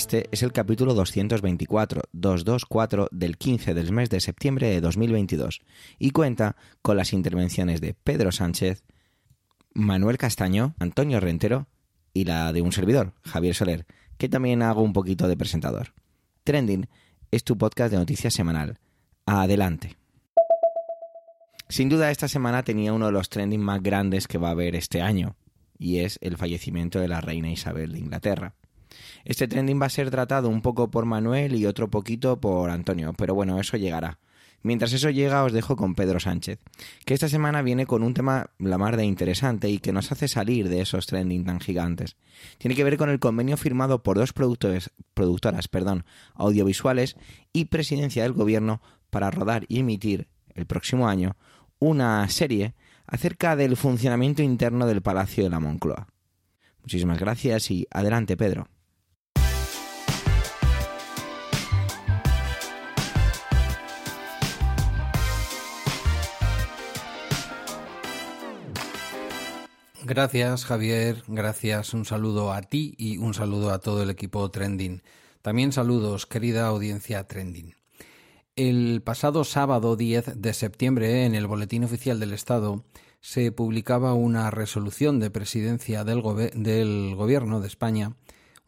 Este es el capítulo 224, 224 del 15 del mes de septiembre de 2022 y cuenta con las intervenciones de Pedro Sánchez, Manuel Castaño, Antonio Rentero y la de un servidor, Javier Soler, que también hago un poquito de presentador. Trending es tu podcast de noticias semanal. Adelante. Sin duda esta semana tenía uno de los trending más grandes que va a haber este año, y es el fallecimiento de la reina Isabel de Inglaterra. Este trending va a ser tratado un poco por Manuel y otro poquito por Antonio, pero bueno, eso llegará. Mientras eso llega, os dejo con Pedro Sánchez, que esta semana viene con un tema la mar de interesante y que nos hace salir de esos trending tan gigantes. Tiene que ver con el convenio firmado por dos productoras perdón, audiovisuales y presidencia del gobierno para rodar y emitir el próximo año una serie acerca del funcionamiento interno del Palacio de la Moncloa. Muchísimas gracias y adelante, Pedro. Gracias Javier, gracias, un saludo a ti y un saludo a todo el equipo Trending. También saludos, querida audiencia Trending. El pasado sábado 10 de septiembre, en el Boletín Oficial del Estado, se publicaba una resolución de presidencia del, del, Gobierno de España,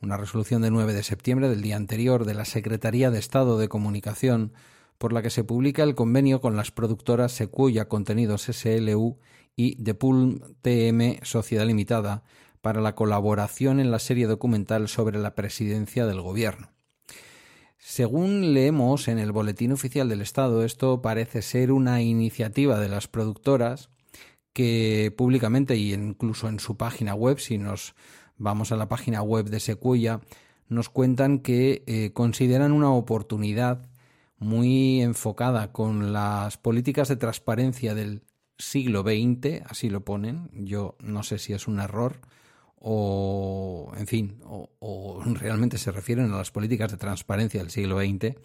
una resolución de 9 de septiembre del día anterior de la Secretaría de Estado de Comunicación, por la que se publica el convenio con las productoras Secuya Contenidos SLU y The Pool TM Sociedad Limitada para la colaboración en la serie documental sobre la presidencia del Gobierno. Según leemos en el Boletín Oficial del Estado, esto parece ser una iniciativa de las productoras que públicamente y incluso en su página web, si nos vamos a la página web de Secuya, nos cuentan que eh, consideran una oportunidad muy enfocada con las políticas de transparencia del siglo XX, así lo ponen. Yo no sé si es un error o, en fin, o, realmente se refieren a las políticas de transparencia del siglo XX.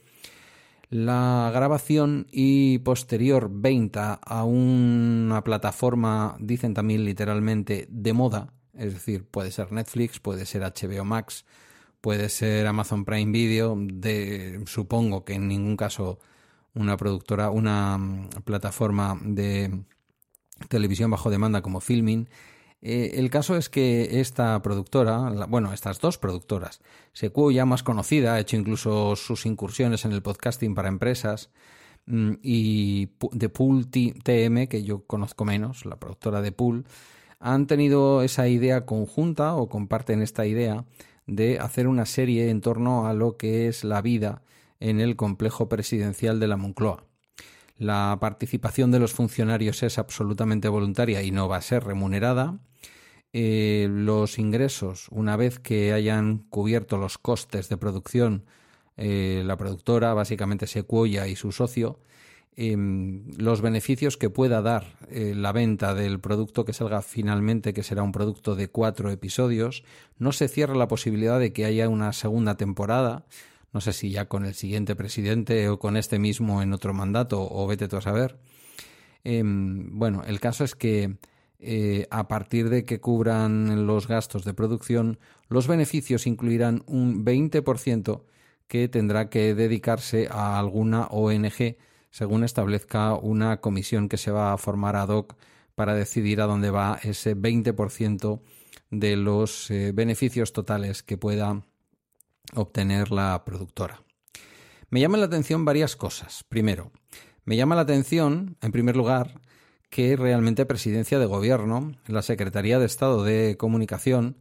La grabación y posterior venta a una plataforma, dicen también literalmente, de moda, es decir, puede ser Netflix, puede ser HBO Max, puede ser Amazon Prime Video, de, supongo que en ningún caso una productora, una mm, plataforma de televisión bajo demanda como Filming. Eh, el caso es que esta productora, bueno, estas dos productoras, Secu ya más conocida, ha hecho incluso sus incursiones en el podcasting para empresas, mm, y The Pool TM, que yo conozco menos, la productora de Pool, han tenido esa idea conjunta o comparten esta idea de hacer una serie en torno a lo que es la vida en el complejo presidencial de la Moncloa. La participación de los funcionarios es absolutamente voluntaria y no va a ser remunerada. Eh, los ingresos, una vez que hayan cubierto los costes de producción, eh, la productora, básicamente Sequoia y su socio, em, los beneficios que pueda dar eh, la venta del producto que salga finalmente, que será un producto de cuatro episodios, no se cierra la posibilidad de que haya una segunda temporada. No sé si ya con el siguiente presidente o con este mismo en otro mandato o vete tú a saber. Em, bueno, el caso es que eh, a partir de que cubran los gastos de producción, los beneficios incluirán un 20% que tendrá que dedicarse a alguna ONG según establezca una comisión que se va a formar ad hoc para decidir a dónde va ese 20% de los eh, beneficios totales que pueda obtener la productora. Me llaman la atención varias cosas. Primero, me llama la atención, en primer lugar, que realmente Presidencia de Gobierno, la Secretaría de Estado de Comunicación,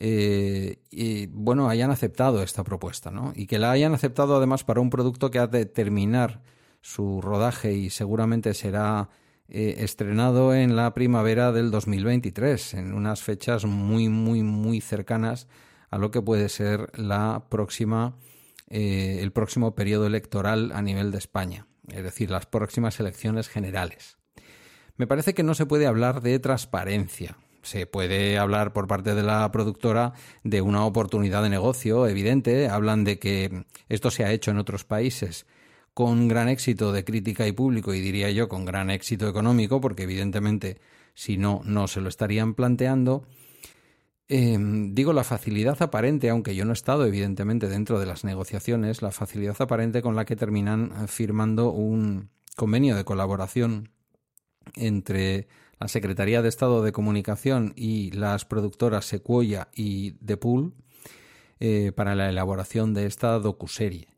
eh, y, bueno, hayan aceptado esta propuesta, ¿no? Y que la hayan aceptado además para un producto que ha de terminar su rodaje y seguramente será eh, estrenado en la primavera del 2023, en unas fechas muy, muy, muy cercanas a lo que puede ser la próxima, eh, el próximo periodo electoral a nivel de España, es decir, las próximas elecciones generales. Me parece que no se puede hablar de transparencia. Se puede hablar por parte de la productora de una oportunidad de negocio evidente. Hablan de que esto se ha hecho en otros países con gran éxito de crítica y público y diría yo con gran éxito económico, porque evidentemente si no, no se lo estarían planteando. Em, digo la facilidad aparente, aunque yo no he estado evidentemente dentro de las negociaciones, la facilidad aparente con la que terminan eh, firmando un convenio de colaboración entre la Secretaría de Estado de Comunicación y las productoras Sequoia y The Pool eh, para la elaboración de esta docuserie.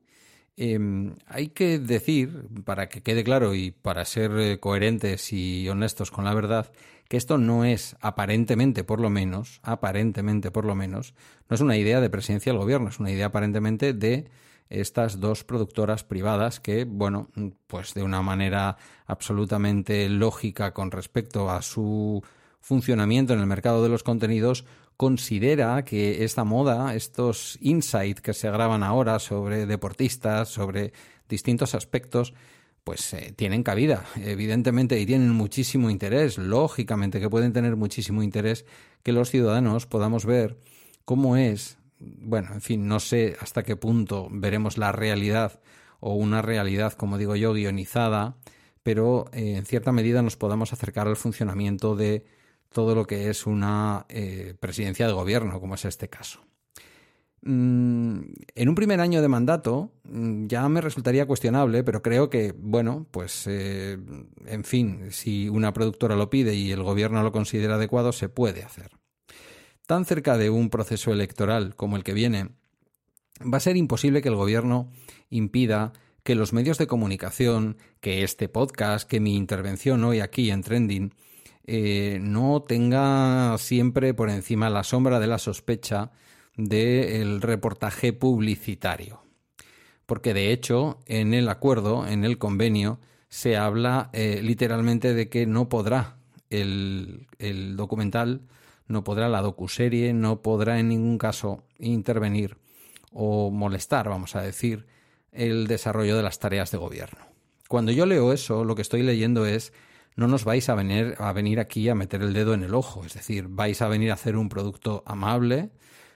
Em, hay que decir, para que quede claro y para ser eh, coherentes y honestos con la verdad, que esto no es, aparentemente por lo menos, aparentemente por lo menos, no es una idea de presidencia del gobierno, es una idea aparentemente de estas dos productoras privadas que, bueno, pues de una manera absolutamente lógica con respecto a su funcionamiento en el mercado de los contenidos, considera que esta moda, estos insights que se graban ahora sobre deportistas, sobre distintos aspectos, pues eh, tienen cabida, evidentemente, y tienen muchísimo interés, lógicamente que pueden tener muchísimo interés que los ciudadanos podamos ver cómo es, bueno, en fin, no sé hasta qué punto veremos la realidad o una realidad, como digo yo, guionizada, pero eh, en cierta medida nos podamos acercar al funcionamiento de todo lo que es una eh, presidencia de gobierno, como es este caso. Mm, en un primer año de mandato mm, ya me resultaría cuestionable, pero creo que, bueno, pues, eh, en fin, si una productora lo pide y el gobierno lo considera adecuado, se puede hacer. Tan cerca de un proceso electoral como el que viene, va a ser imposible que el gobierno impida que los medios de comunicación, que este podcast, que mi intervención hoy aquí en Trending, eh, no tenga siempre por encima la sombra de la sospecha del reportaje publicitario. Porque de hecho, en el acuerdo, en el convenio, se habla eh, literalmente de que no podrá el, el documental, no podrá la docuserie, no podrá en ningún caso intervenir o molestar, vamos a decir, el desarrollo de las tareas de gobierno. Cuando yo leo eso, lo que estoy leyendo es no nos vais a venir, a venir aquí a meter el dedo en el ojo. Es decir, vais a venir a hacer un producto amable,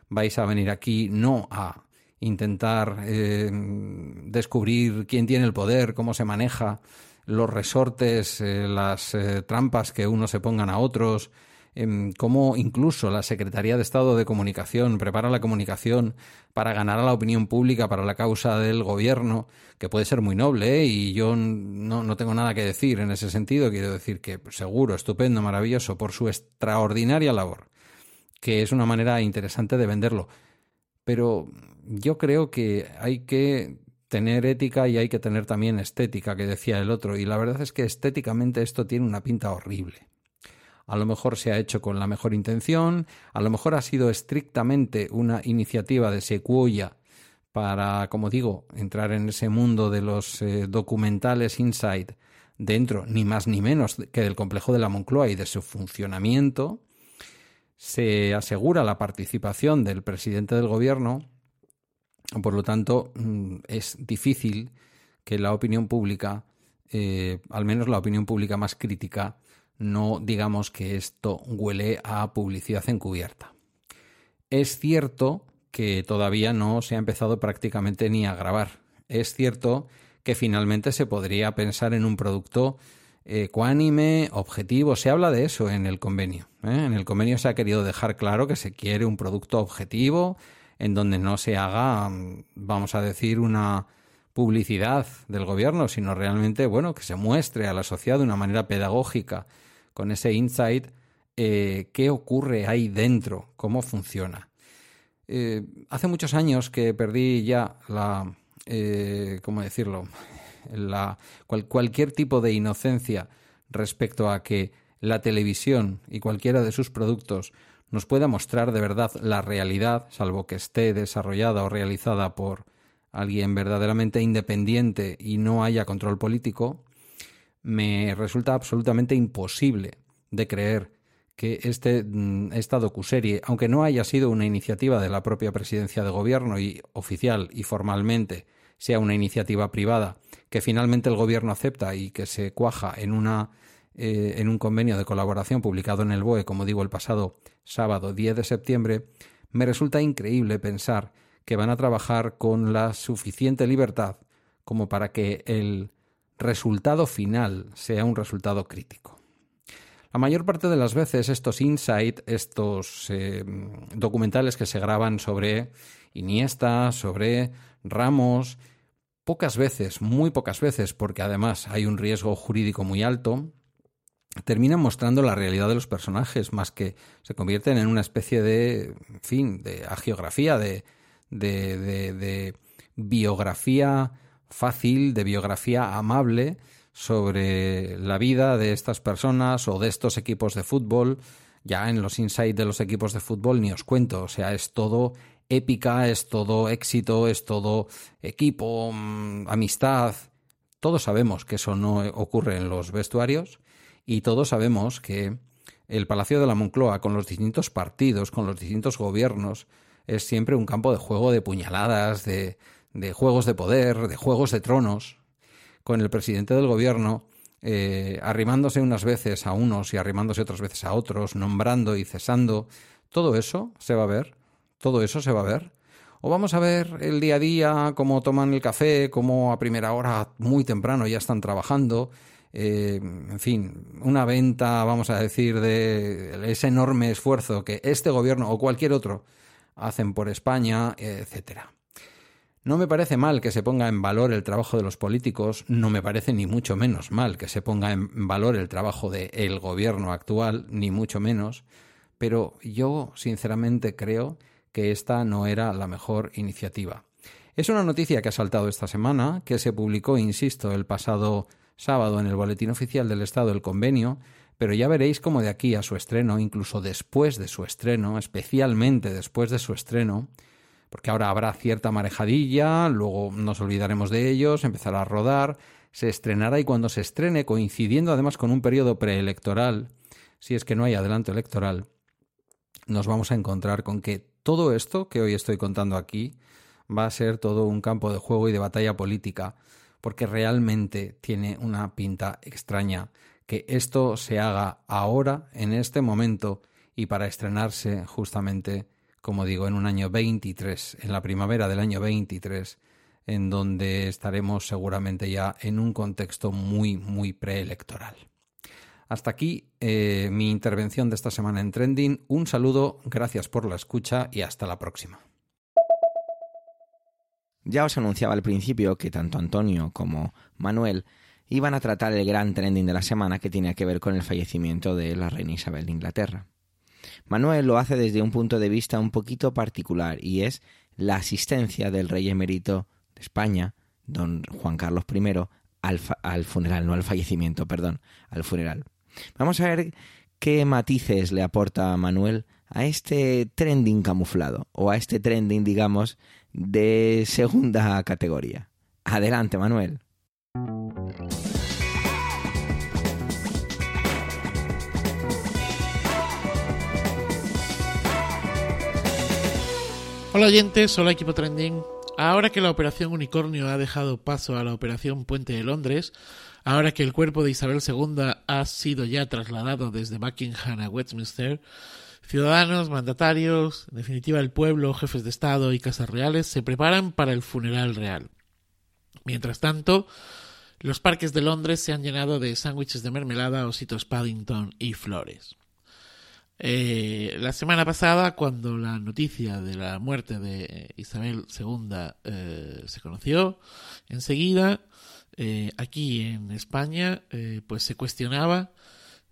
vais a venir aquí no a intentar eh, descubrir quién tiene el poder, cómo se maneja, los resortes, eh, las eh, trampas que unos se pongan a otros, cómo incluso la Secretaría de Estado de Comunicación prepara la comunicación para ganar a la opinión pública para la causa del gobierno, que puede ser muy noble, ¿eh? y yo no, no tengo nada que decir en ese sentido. Quiero decir que seguro, estupendo, maravilloso, por su extraordinaria labor, que es una manera interesante de venderlo. Pero yo creo que hay que tener ética y hay que tener también estética, que decía el otro, y la verdad es que estéticamente esto tiene una pinta horrible a lo mejor se ha hecho con la mejor intención, a lo mejor ha sido estrictamente una iniciativa de Sequoia para, como digo, entrar en ese mundo de los eh, documentales inside dentro, ni más ni menos que del complejo de la Moncloa y de su funcionamiento, se asegura la participación del presidente del gobierno, por lo tanto, mm, es difícil que la opinión pública, eh, al menos la opinión pública más crítica, no digamos que esto huele a publicidad encubierta. Es cierto que todavía no se ha empezado prácticamente ni a grabar. Es cierto que finalmente se podría pensar en un producto ecuánime, objetivo. Se habla de eso en el convenio. ¿eh? En el convenio se ha querido dejar claro que se quiere un producto objetivo en donde no se haga, vamos a decir, una publicidad del gobierno, sino realmente, bueno, que se muestre a la sociedad de una manera pedagógica con ese insight, eh, qué ocurre ahí dentro, cómo funciona. Eh, hace muchos años que perdí ya la, eh, ¿cómo decirlo? Cualquier tipo de inocencia respecto a que la televisión y cualquiera de sus productos nos pueda mostrar de verdad la realidad, salvo que esté desarrollada o realizada por alguien verdaderamente independiente y no haya control político, me resulta absolutamente imposible de creer que este, mm, esta docuserie, aunque no haya sido una iniciativa de la propia presidencia de gobierno y oficial y formalmente sea una iniciativa privada, que finalmente el gobierno acepta y que se cuaja en una eh, en un convenio de colaboración publicado en el BOE, como digo, el pasado sábado 10 de septiembre, me resulta increíble pensar que van a trabajar con la suficiente libertad como para que el resultado final sea un resultado crítico. La mayor parte de las veces estos insights, estos eh, documentales que se graban sobre Iniesta, sobre Ramos, pocas veces, muy pocas veces, porque además hay un riesgo jurídico muy alto, terminan mostrando la realidad de los personajes, más que se convierten en una especie de, en fin, de agiografía, de, de, biografía fácil, de biografía amable sobre la vida de estas personas o de estos equipos de fútbol. Ya en los insights de los equipos de fútbol ni os cuento, o sea, es todo épica, es todo éxito, es todo equipo, mm, amistad. Todos sabemos que eso no ocurre en los vestuarios y todos sabemos que el Palacio de la Moncloa, con los distintos partidos, con los distintos gobiernos, es siempre un campo de juego de puñaladas, de, de juegos de poder, de juegos de tronos, con el presidente del gobierno eh, arrimándose unas veces a unos y arrimándose otras veces a otros, nombrando y cesando. Todo eso se va a ver, todo eso se va a ver. O vamos a ver el día a día, cómo toman el café, cómo a primera hora, muy temprano, ya están trabajando, eh, en fin, una venta, vamos a decir, de ese enorme esfuerzo que este gobierno o cualquier otro hacen por España, etcétera. No me parece mal que se ponga en valor el trabajo de los políticos, no me parece ni mucho menos mal que se ponga en valor el trabajo del gobierno actual, ni mucho menos, pero yo sinceramente creo que esta no era la mejor iniciativa. Es una noticia que ha saltado esta semana, que se publicó, insisto, el pasado sábado en el Boletín Oficial del Estado el convenio, pero ya veréis cómo de aquí a su estreno, incluso después de su estreno, especialmente después de su estreno, porque ahora habrá cierta marejadilla, luego nos olvidaremos de ellos, empezará a rodar, se estrenará y cuando se estrene, coincidiendo además con un periodo preelectoral, si es que no hay adelanto electoral, nos vamos a encontrar con que todo esto que hoy estoy contando aquí va a ser todo un campo de juego y de batalla política porque realmente tiene una pinta extraña que esto se haga ahora, en este momento, y para estrenarse justamente, como digo, en un año 23, en la primavera del año 23, en donde estaremos seguramente ya en un contexto muy, muy preelectoral. Hasta aquí eh, mi intervención de esta semana en Trending. Un saludo, gracias por la escucha y hasta la próxima. Ya os anunciaba al principio que tanto Antonio como Manuel iban a tratar el gran trending de la semana que tenía que ver con el fallecimiento de la reina Isabel de Inglaterra. Manuel lo hace desde un punto de vista un poquito particular y es la asistencia del rey emérito de España, don Juan Carlos I, al, al funeral, no al fallecimiento, perdón, al funeral. Vamos a ver qué matices le aporta Manuel a este trending camuflado o a este trending, digamos, de segunda categoría. Adelante, Manuel. Hola oyentes, hola equipo trending. Ahora que la operación Unicornio ha dejado paso a la operación Puente de Londres, ahora que el cuerpo de Isabel II ha sido ya trasladado desde Buckingham a Westminster, Ciudadanos, mandatarios, en definitiva el pueblo, jefes de Estado y casas reales se preparan para el funeral real. Mientras tanto, los parques de Londres se han llenado de sándwiches de mermelada, ositos Paddington y flores. Eh, la semana pasada, cuando la noticia de la muerte de Isabel II eh, se conoció, enseguida, eh, aquí en España, pues se cuestionaba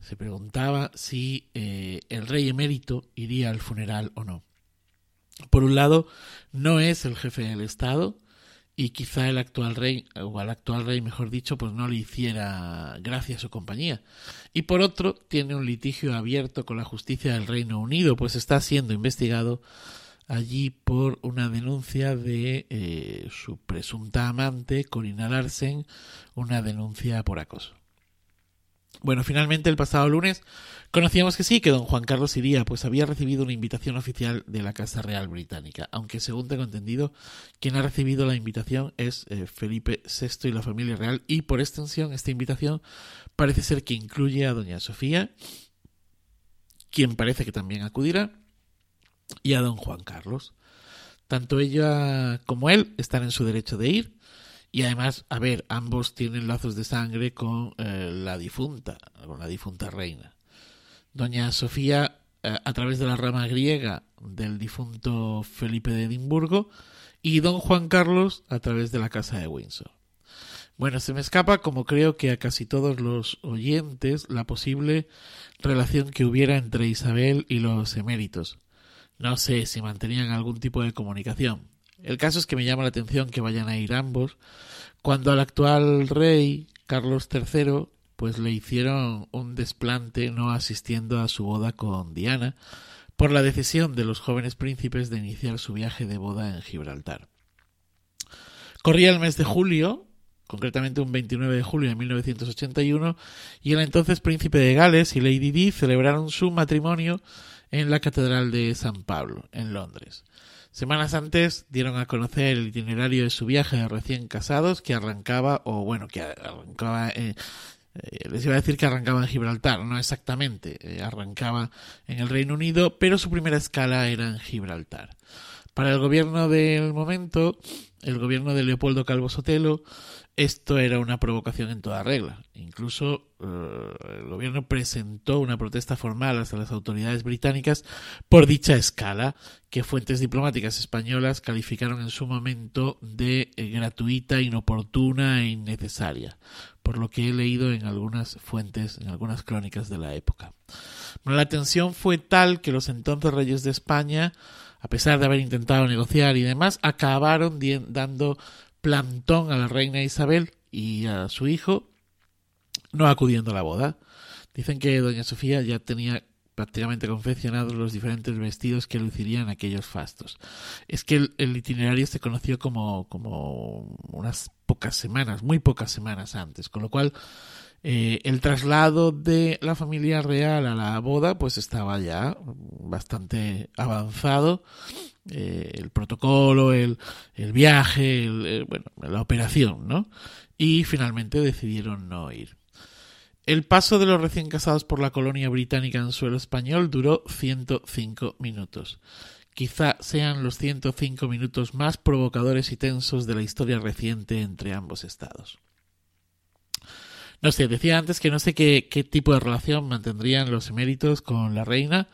se preguntaba si eh, el rey emérito iría al funeral o no. Por un lado, no es el jefe del Estado y quizá el actual rey, o al actual rey mejor dicho, pues no le hiciera gracia a su compañía. Y por otro, tiene un litigio abierto con la justicia del Reino Unido, pues está siendo investigado allí por una denuncia de eh, su presunta amante, Corina Larsen, una denuncia por acoso. Bueno, finalmente el pasado lunes conocíamos que sí, que don Juan Carlos iría, pues había recibido una invitación oficial de la Casa Real Británica, aunque según tengo entendido, quien ha recibido la invitación es eh, Felipe VI y la familia real, y por extensión esta invitación parece ser que incluye a doña Sofía, quien parece que también acudirá, y a don Juan Carlos. Tanto ella como él están en su derecho de ir, y además, a ver, ambos tienen lazos de sangre con eh, la difunta, con la difunta reina. Doña Sofía, eh, a través de la rama griega del difunto Felipe de Edimburgo, y don Juan Carlos a través de la casa de Windsor. Bueno, se me escapa, como creo que a casi todos los oyentes, la posible relación que hubiera entre Isabel y los eméritos. No sé si mantenían algún tipo de comunicación. El caso es que me llama la atención que vayan a ir ambos, cuando al actual rey, Carlos III, pues le hicieron un desplante no asistiendo a su boda con Diana, por la decisión de los jóvenes príncipes de iniciar su viaje de boda en Gibraltar. Corría el mes de julio, concretamente un 29 de julio de 1981, y el entonces príncipe de Gales y Lady Di celebraron su matrimonio en la Catedral de San Pablo, en Londres. Semanas antes dieron a conocer el itinerario de su viaje de recién casados que arrancaba, o bueno, que arrancaba, eh, eh, les iba a decir que arrancaba en Gibraltar, no exactamente, eh, arrancaba en el Reino Unido, pero su primera escala era en Gibraltar. Para el gobierno del momento, el gobierno de Leopoldo Calvo Sotelo, esto era una provocación en toda regla. Incluso eh, el gobierno presentó una protesta formal hasta las autoridades británicas por dicha escala, que fuentes diplomáticas españolas calificaron en su momento de eh, gratuita, inoportuna e innecesaria, por lo que he leído en algunas fuentes, en algunas crónicas de la época. la tensión fue tal que los entonces reyes de España, a pesar de haber intentado negociar y demás, acabaron dando plantón a la reina Isabel y a su hijo, no acudiendo a la boda. Dicen que doña Sofía ya tenía prácticamente confeccionados los diferentes vestidos que lucirían aquellos fastos. Es que el, itinerario se conoció como, como unas pocas semanas, muy pocas semanas antes, con lo cual eh, el traslado de la familia real a la boda pues estaba ya bastante avanzado eh, el protocolo, el, el viaje, el, bueno, la operación, ¿no? Y finalmente decidieron no ir. El paso de los recién casados por la colonia británica en suelo español duró 105 minutos. Quizá sean los 105 minutos más provocadores y tensos de la historia reciente entre ambos estados. No sé, decía antes que no sé qué, qué tipo de relación mantendrían los eméritos con la reina,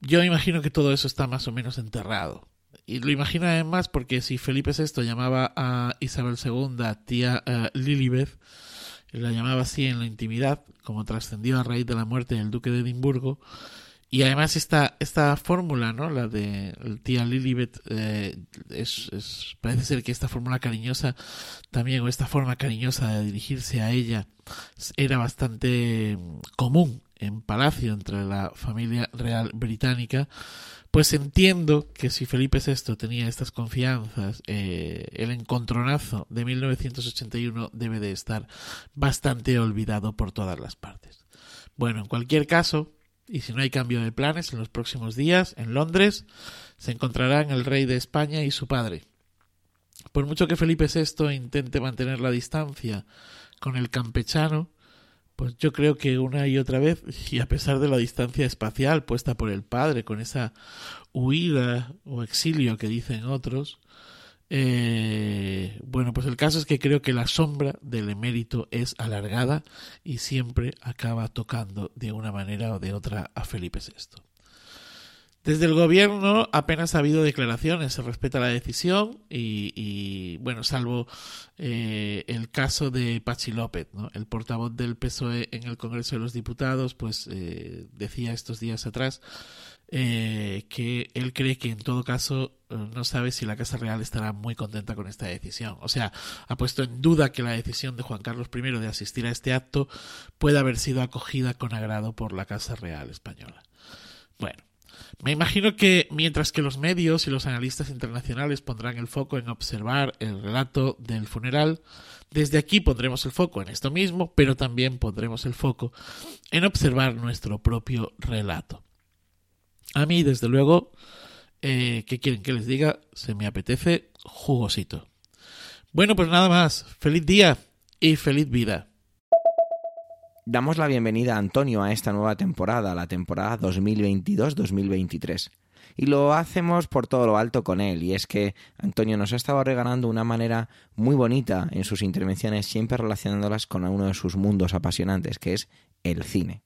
yo imagino que todo eso está más o menos enterrado. Y lo imagino además porque si Felipe VI llamaba a Isabel II tía uh, Lilibeth, la llamaba así en la intimidad, como trascendió a raíz de la muerte del duque de Edimburgo, y además esta, esta fórmula, ¿no? La de tía Lilibet, eh, es, parece ser que esta fórmula cariñosa también, o esta forma cariñosa de dirigirse a ella, era bastante común en palacio entre la familia real británica, pues entiendo que si Felipe VI tenía estas confianzas, eh, el encontronazo de 1981 debe de estar bastante olvidado por todas las partes. Bueno, en cualquier caso, y si no hay cambio de planes en los próximos días, en Londres se encontrarán el rey de España y su padre. Por mucho que Felipe VI intente mantener la distancia con el campechano, pues yo creo que una y otra vez, y a pesar de la distancia espacial puesta por el padre, con esa huida o exilio que dicen otros, eh, bueno, pues el caso es que creo que la sombra del emérito es alargada y siempre acaba tocando de una manera o de otra a Felipe VI. Desde el gobierno apenas ha habido declaraciones, se respeta la decisión y, bueno, salvo eh, el caso de Pachi López, ¿no? el portavoz del PSOE en el Congreso de los Diputados, pues eh, decía estos días atrás eh, que él cree que en todo caso no sabe si la Casa Real estará muy contenta con esta decisión. O sea, ha puesto en duda que la decisión de Juan Carlos I de asistir a este acto pueda haber sido acogida con agrado por la Casa Real española. Bueno, Me imagino que mientras que los medios y los analistas internacionales pondrán el foco en observar el relato del funeral, desde aquí pondremos el foco en esto mismo, pero también pondremos el foco en observar nuestro propio relato. A mí, desde luego, eh, ¿qué quieren que les diga? Se me apetece jugosito. Bueno, pues nada más. Feliz día y feliz vida. Damos la bienvenida a Antonio a esta nueva temporada, la temporada 2022-2023. Y lo hacemos por todo lo alto con él, y es que Antonio nos ha estado regalando una manera muy bonita en sus intervenciones, siempre relacionándolas con uno de sus mundos apasionantes, que es el cine.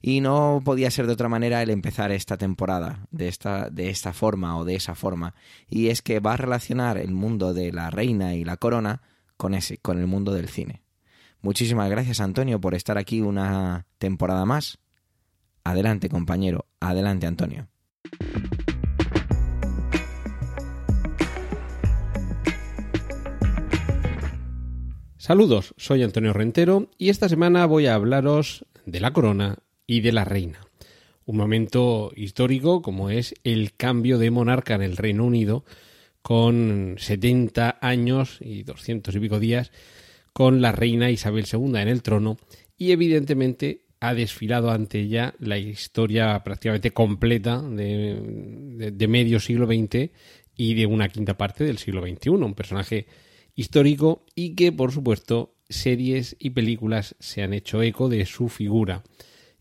Y no podía ser de otra manera el empezar esta temporada de esta, de esta forma o de esa forma. Y es que va a relacionar el mundo de la reina y la corona con ese, con el mundo del cine. Muchísimas gracias Antonio por estar aquí una temporada más. Adelante compañero, adelante Antonio. Saludos, soy Antonio Rentero y esta semana voy a hablaros de la corona y de la reina. Un momento histórico como es el cambio de monarca en el Reino Unido con 70 años y 200 y pico días con la reina Isabel II en el trono y evidentemente ha desfilado ante ella la historia prácticamente completa de, medio siglo XX y de una quinta parte del siglo XXI, un personaje histórico y que por supuesto series y películas se han hecho eco de su figura.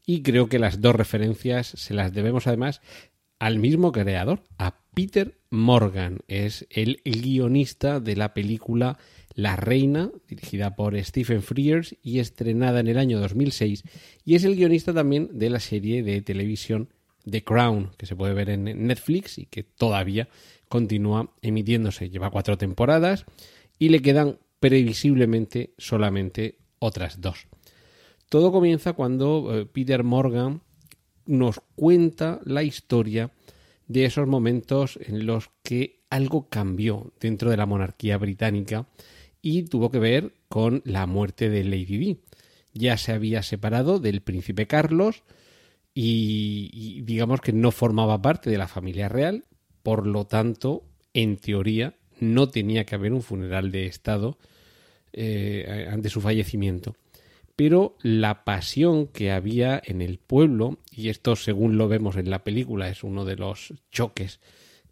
Y creo que las dos referencias se las debemos además al mismo creador, a Peter Morgan. Es el guionista de la película la Reina, dirigida por Stephen Frears y estrenada en el año 2006, y es el guionista también de la serie de televisión The Crown, que se puede ver en Netflix y que todavía continúa emitiéndose. Lleva cuatro temporadas y le quedan previsiblemente solamente otras dos. Todo comienza cuando eh, Peter Morgan nos cuenta la historia de esos momentos en los que algo cambió dentro de la monarquía británica y tuvo que ver con la muerte de Lady Di. Ya se había separado del príncipe Carlos y, digamos que no formaba parte de la familia real, por lo tanto, en teoría, no tenía que haber un funeral de Estado eh, ante su fallecimiento. Pero la pasión que había en el pueblo, y esto según lo vemos en la película, es uno de los choques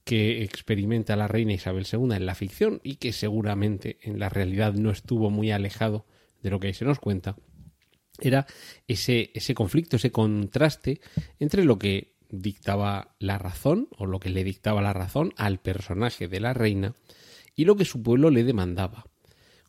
que experimenta la reina Isabel II en la ficción y que seguramente en la realidad no estuvo muy alejado de lo que ahí se nos cuenta, era ese, ese conflicto, ese contraste entre lo que dictaba la razón o lo que le dictaba la razón al personaje de la reina y lo que su pueblo le demandaba.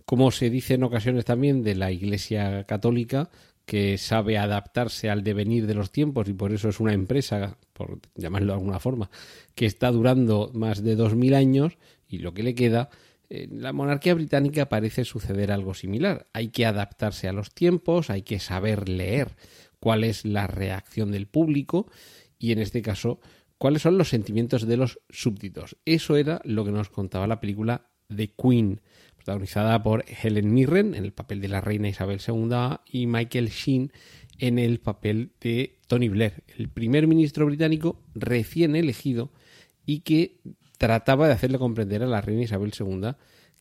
Como se dice en ocasiones también de la Iglesia Católica, que sabe adaptarse al devenir de los tiempos y por eso es una empresa, por llamarlo de alguna forma, que está durando más de dos mil años y lo que le queda, en la monarquía británica parece suceder algo similar. Hay que adaptarse a los tiempos, hay que saber leer cuál es la reacción del público y en este caso cuáles son los sentimientos de los súbditos. Eso era lo que nos contaba la película The Queen, protagonizada por Helen Mirren en el papel de la reina Isabel II y Michael Sheen en el papel de Tony Blair, el primer ministro británico recién elegido y que trataba de hacerle comprender a la reina Isabel II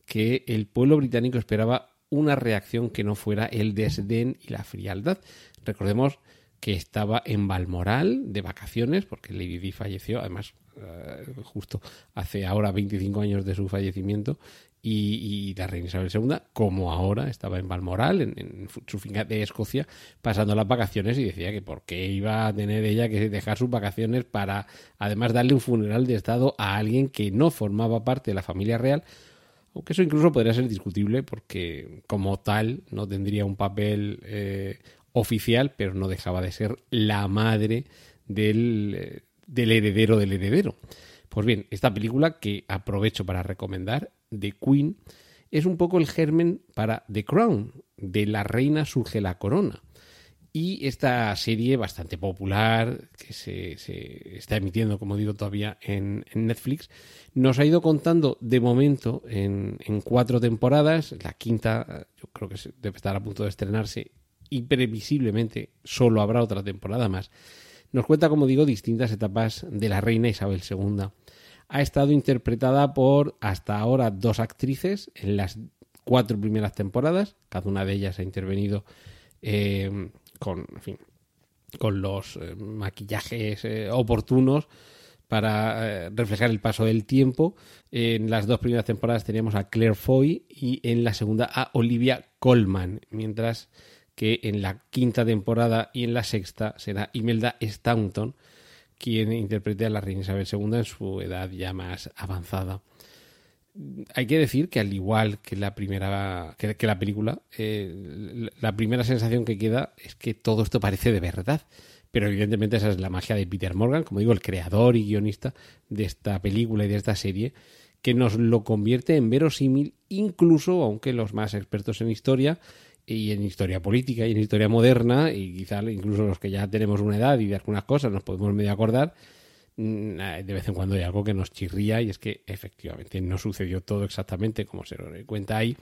que el pueblo británico esperaba una reacción que no fuera el desdén y la frialdad. Recordemos que estaba en Balmoral de vacaciones, porque Lady Di falleció, además, eh, justo hace ahora 25 años de su fallecimiento, y, la reina Isabel II, como ahora, estaba en Balmoral, en, su finca de Escocia, pasando las vacaciones y decía que por qué iba a tener ella que dejar sus vacaciones para, además, darle un funeral de Estado a alguien que no formaba parte de la familia real, aunque eso incluso podría ser discutible porque como tal no tendría un papel eh, oficial, pero no dejaba de ser la madre del, eh, del heredero del heredero. Pues bien, esta película que aprovecho para recomendar, The Queen, es un poco el germen para The Crown, de la reina surge la corona. Y esta serie bastante popular, que se, está emitiendo, como digo, todavía en, Netflix, nos ha ido contando de momento en, en, cuatro temporadas. La quinta, yo creo que debe estar a punto de estrenarse y previsiblemente solo habrá otra temporada más nos cuenta, como digo, distintas etapas de la reina Isabel II. Ha estado interpretada por hasta ahora dos actrices en las cuatro primeras temporadas, cada una de ellas ha intervenido eh, con, en fin, con los eh, maquillajes eh, oportunos para reflejar el paso del tiempo. En las dos primeras temporadas teníamos a Claire Foy y en la segunda a Olivia Colman, mientras que en la quinta temporada y en la sexta será Imelda Staunton quien interprete a la reina Isabel II en su edad ya más avanzada. Hay que decir que al igual que la primera que, la película eh, la primera sensación que queda es que todo esto parece de verdad. Pero evidentemente esa es la magia de Peter Morgan como digo el creador y guionista de esta película y de esta serie que nos lo convierte en verosímil incluso aunque los más expertos en historia y en historia política y en historia moderna y quizá incluso los que ya tenemos una edad y de algunas cosas nos podemos medio acordar Mm, de vez en cuando hay algo que nos chirría y es que efectivamente no sucedió todo exactamente como se cuenta ahí.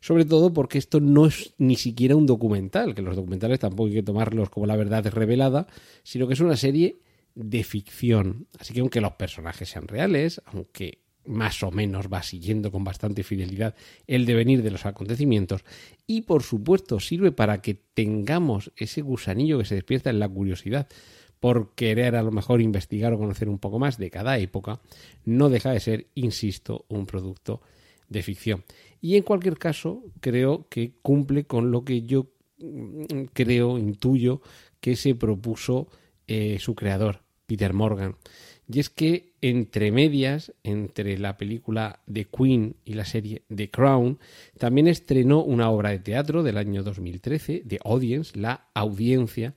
Sobre todo porque esto no es ni siquiera un documental, que los documentales tampoco hay que tomarlos como la verdad revelada, sino que es una serie de ficción. Así que aunque los personajes sean reales, aunque más o menos va siguiendo con bastante fidelidad el devenir de los acontecimientos y por supuesto sirve para que tengamos ese gusanillo que se despierta en la curiosidad por querer a lo mejor investigar o conocer un poco más de cada época, no deja de ser, insisto, un producto de ficción. Y en cualquier caso, creo que cumple con lo que yo mm, creo, intuyo, que se propuso eh, su creador, Peter Morgan. Y es que entre medias, entre la película The Queen y la serie The Crown, también estrenó una obra de teatro del año 2013, The Audience, la audiencia,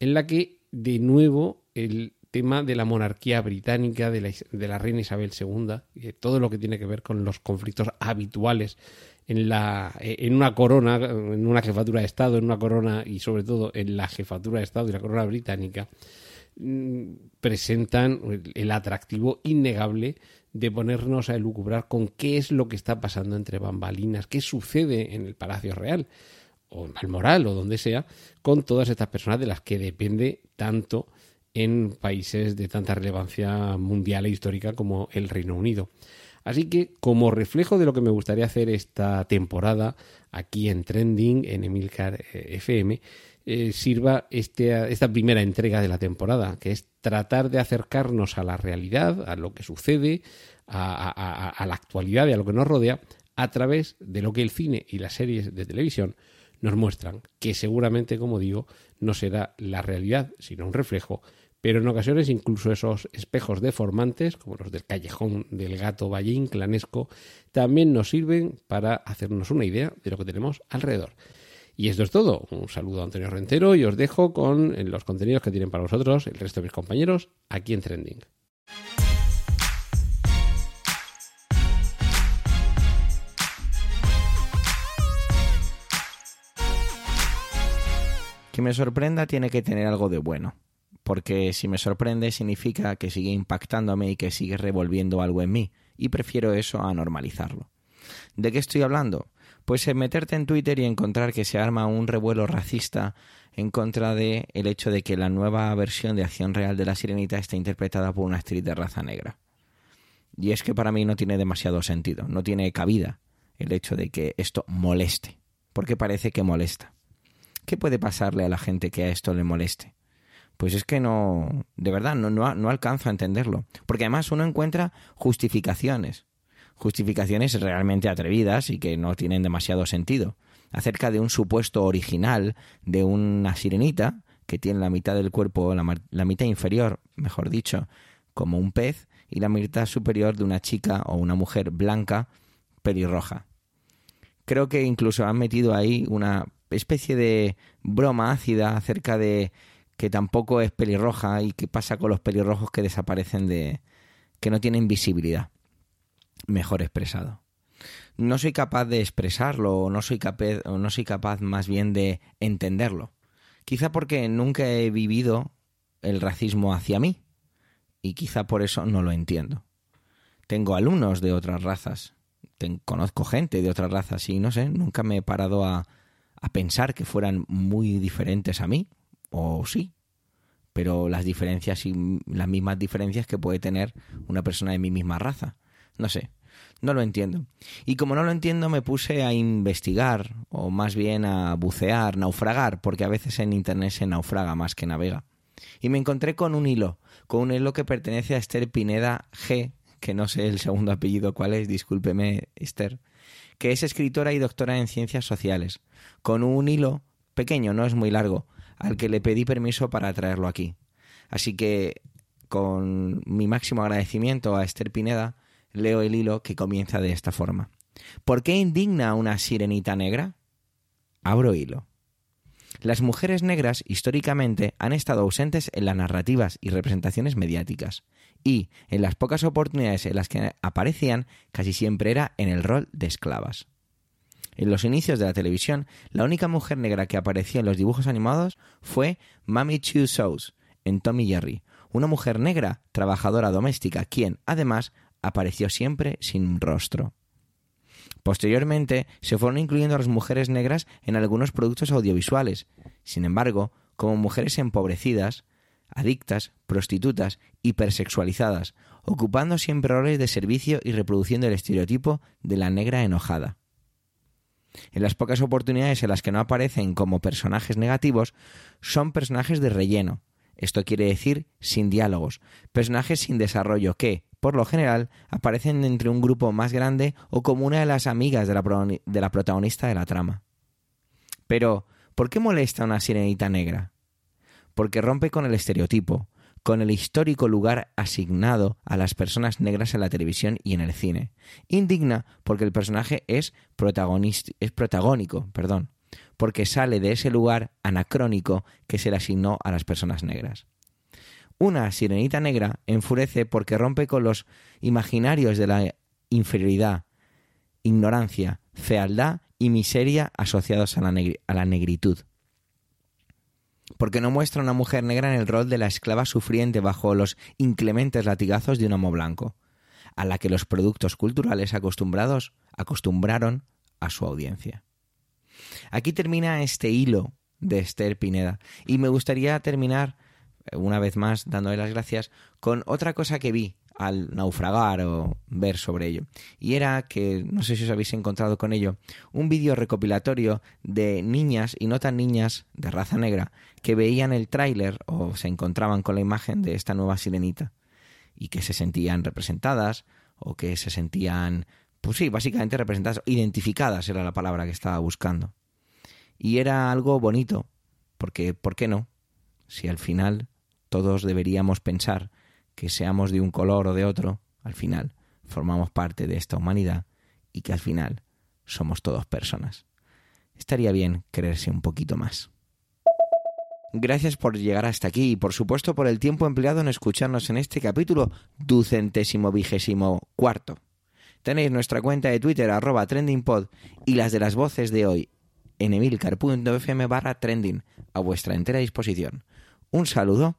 en la que de nuevo el tema de la monarquía británica, de la, de la reina Isabel II, y todo lo que tiene que ver con los conflictos habituales en, la, en una corona, en una jefatura de Estado, en una corona y sobre todo en la jefatura de Estado y la corona británica, presentan el atractivo innegable de ponernos a elucubrar con qué es lo que está pasando entre bambalinas, qué sucede en el Palacio Real o en moral o donde sea, con todas estas personas de las que depende tanto en países de tanta relevancia mundial e histórica como el Reino Unido. Así que, como reflejo de lo que me gustaría hacer esta temporada aquí en Trending, en Emilcar eh, FM, eh, sirva este, esta primera entrega de la temporada, que es tratar de acercarnos a la realidad, a lo que sucede, a, a la actualidad y a lo que nos rodea, a través de lo que el cine y las series de televisión nos muestran que seguramente, como digo, no será la realidad, sino un reflejo, pero en ocasiones incluso esos espejos deformantes, como los del callejón del gato ballín clanesco, también nos sirven para hacernos una idea de lo que tenemos alrededor. Y esto es todo. Un saludo a Antonio Rentero y os dejo con los contenidos que tienen para vosotros el resto de mis compañeros aquí en Trending. Que me sorprenda tiene que tener algo de bueno, porque si me sorprende significa que sigue impactándome y que sigue revolviendo algo en mí, y prefiero eso a normalizarlo. ¿De qué estoy hablando? Pues en meterte en Twitter y encontrar que se arma un revuelo racista en contra de el hecho de que la nueva versión de Acción Real de la Sirenita está interpretada por una actriz de raza negra. Y es que para mí no tiene demasiado sentido, no tiene cabida el hecho de que esto moleste, porque parece que molesta. ¿Qué puede pasarle a la gente que a esto le moleste? Pues es que no, de verdad, no, no, alcanzo a entenderlo. Porque además uno encuentra justificaciones, justificaciones realmente atrevidas y que no tienen demasiado sentido, acerca de un supuesto original de una sirenita que tiene la mitad del cuerpo, la, la mitad inferior, mejor dicho, como un pez, y la mitad superior de una chica o una mujer blanca pelirroja. Creo que incluso han metido ahí una especie de broma ácida acerca de que tampoco es pelirroja y qué pasa con los pelirrojos que desaparecen de que no tienen visibilidad. Mejor expresado. No soy capaz de expresarlo o no soy capaz, o no soy capaz más bien de entenderlo. Quizá porque nunca he vivido el racismo hacia mí y quizá por eso no lo entiendo. Tengo alumnos de otras razas, conozco gente de otras razas y no sé, nunca me he parado a, a pensar que fueran muy diferentes a mí, o sí, pero las diferencias y las mismas diferencias que puede tener una persona de mi misma raza. No sé, no lo entiendo. Y como no lo entiendo, me puse a investigar, o más bien a bucear, naufragar, porque a veces en Internet se naufraga más que navega. Y me encontré con un hilo, con un hilo que pertenece a Esther Pineda G, que no sé el segundo apellido cuál es, discúlpeme Esther, que es escritora y doctora en ciencias sociales, con un hilo pequeño, no es muy largo, al que le pedí permiso para traerlo aquí. Así que, con mi máximo agradecimiento a Esther Pineda, leo el hilo que comienza de esta forma. ¿Por qué indigna a una sirenita negra? Abro hilo. Las mujeres negras históricamente han estado ausentes en las narrativas y representaciones mediáticas, y en las pocas oportunidades en las que aparecían casi siempre era en el rol de esclavas. En los inicios de la televisión, la única mujer negra que apareció en los dibujos animados fue Mammy Two Shows en Tommy Jerry, una mujer negra trabajadora doméstica, quien, además, apareció siempre sin rostro. Posteriormente se fueron incluyendo a las mujeres negras en algunos productos audiovisuales. Sin embargo, como mujeres empobrecidas, adictas, prostitutas, hipersexualizadas, ocupando siempre roles de servicio y reproduciendo el estereotipo de la negra enojada. En las pocas oportunidades en las que no aparecen como personajes negativos, son personajes de relleno. Esto quiere decir sin diálogos, personajes sin desarrollo que, por lo general, aparecen entre un grupo más grande o como una de las amigas de la, protagonista de la trama. Pero, ¿por qué molesta una sirenita negra? Porque rompe con el estereotipo, con el histórico lugar asignado a las personas negras en la televisión y en el cine. Indigna porque el personaje es, es protagónico, perdón, porque sale de ese lugar anacrónico que se le asignó a las personas negras. Una sirenita negra enfurece porque rompe con los imaginarios de la inferioridad, ignorancia, fealdad y miseria asociados a la, negritud. Porque no muestra a una mujer negra en el rol de la esclava sufriente bajo los inclementes latigazos de un homo blanco, a la que los productos culturales acostumbrados acostumbraron a su audiencia. Aquí termina este hilo de Esther Pineda y me gustaría terminar una vez más dándole las gracias, con otra cosa que vi al naufragar o ver sobre ello. Y era que, no sé si os habéis encontrado con ello, un vídeo recopilatorio de niñas y no tan niñas de raza negra que veían el tráiler o se encontraban con la imagen de esta nueva sirenita y que se sentían representadas o que se sentían, pues sí, básicamente representadas, identificadas era la palabra que estaba buscando. Y era algo bonito, porque, ¿por qué no? Si al final todos deberíamos pensar que seamos de un color o de otro, al final formamos parte de esta humanidad y que al final somos todos personas. Estaría bien creerse un poquito más. Gracias por llegar hasta aquí y por supuesto por el tiempo empleado en escucharnos en este capítulo ducentésimo vigésimo cuarto. Tenéis nuestra cuenta de Twitter arroba trendingpod y las de las voces de hoy en emilcar.fm barra trending a vuestra entera disposición. Un saludo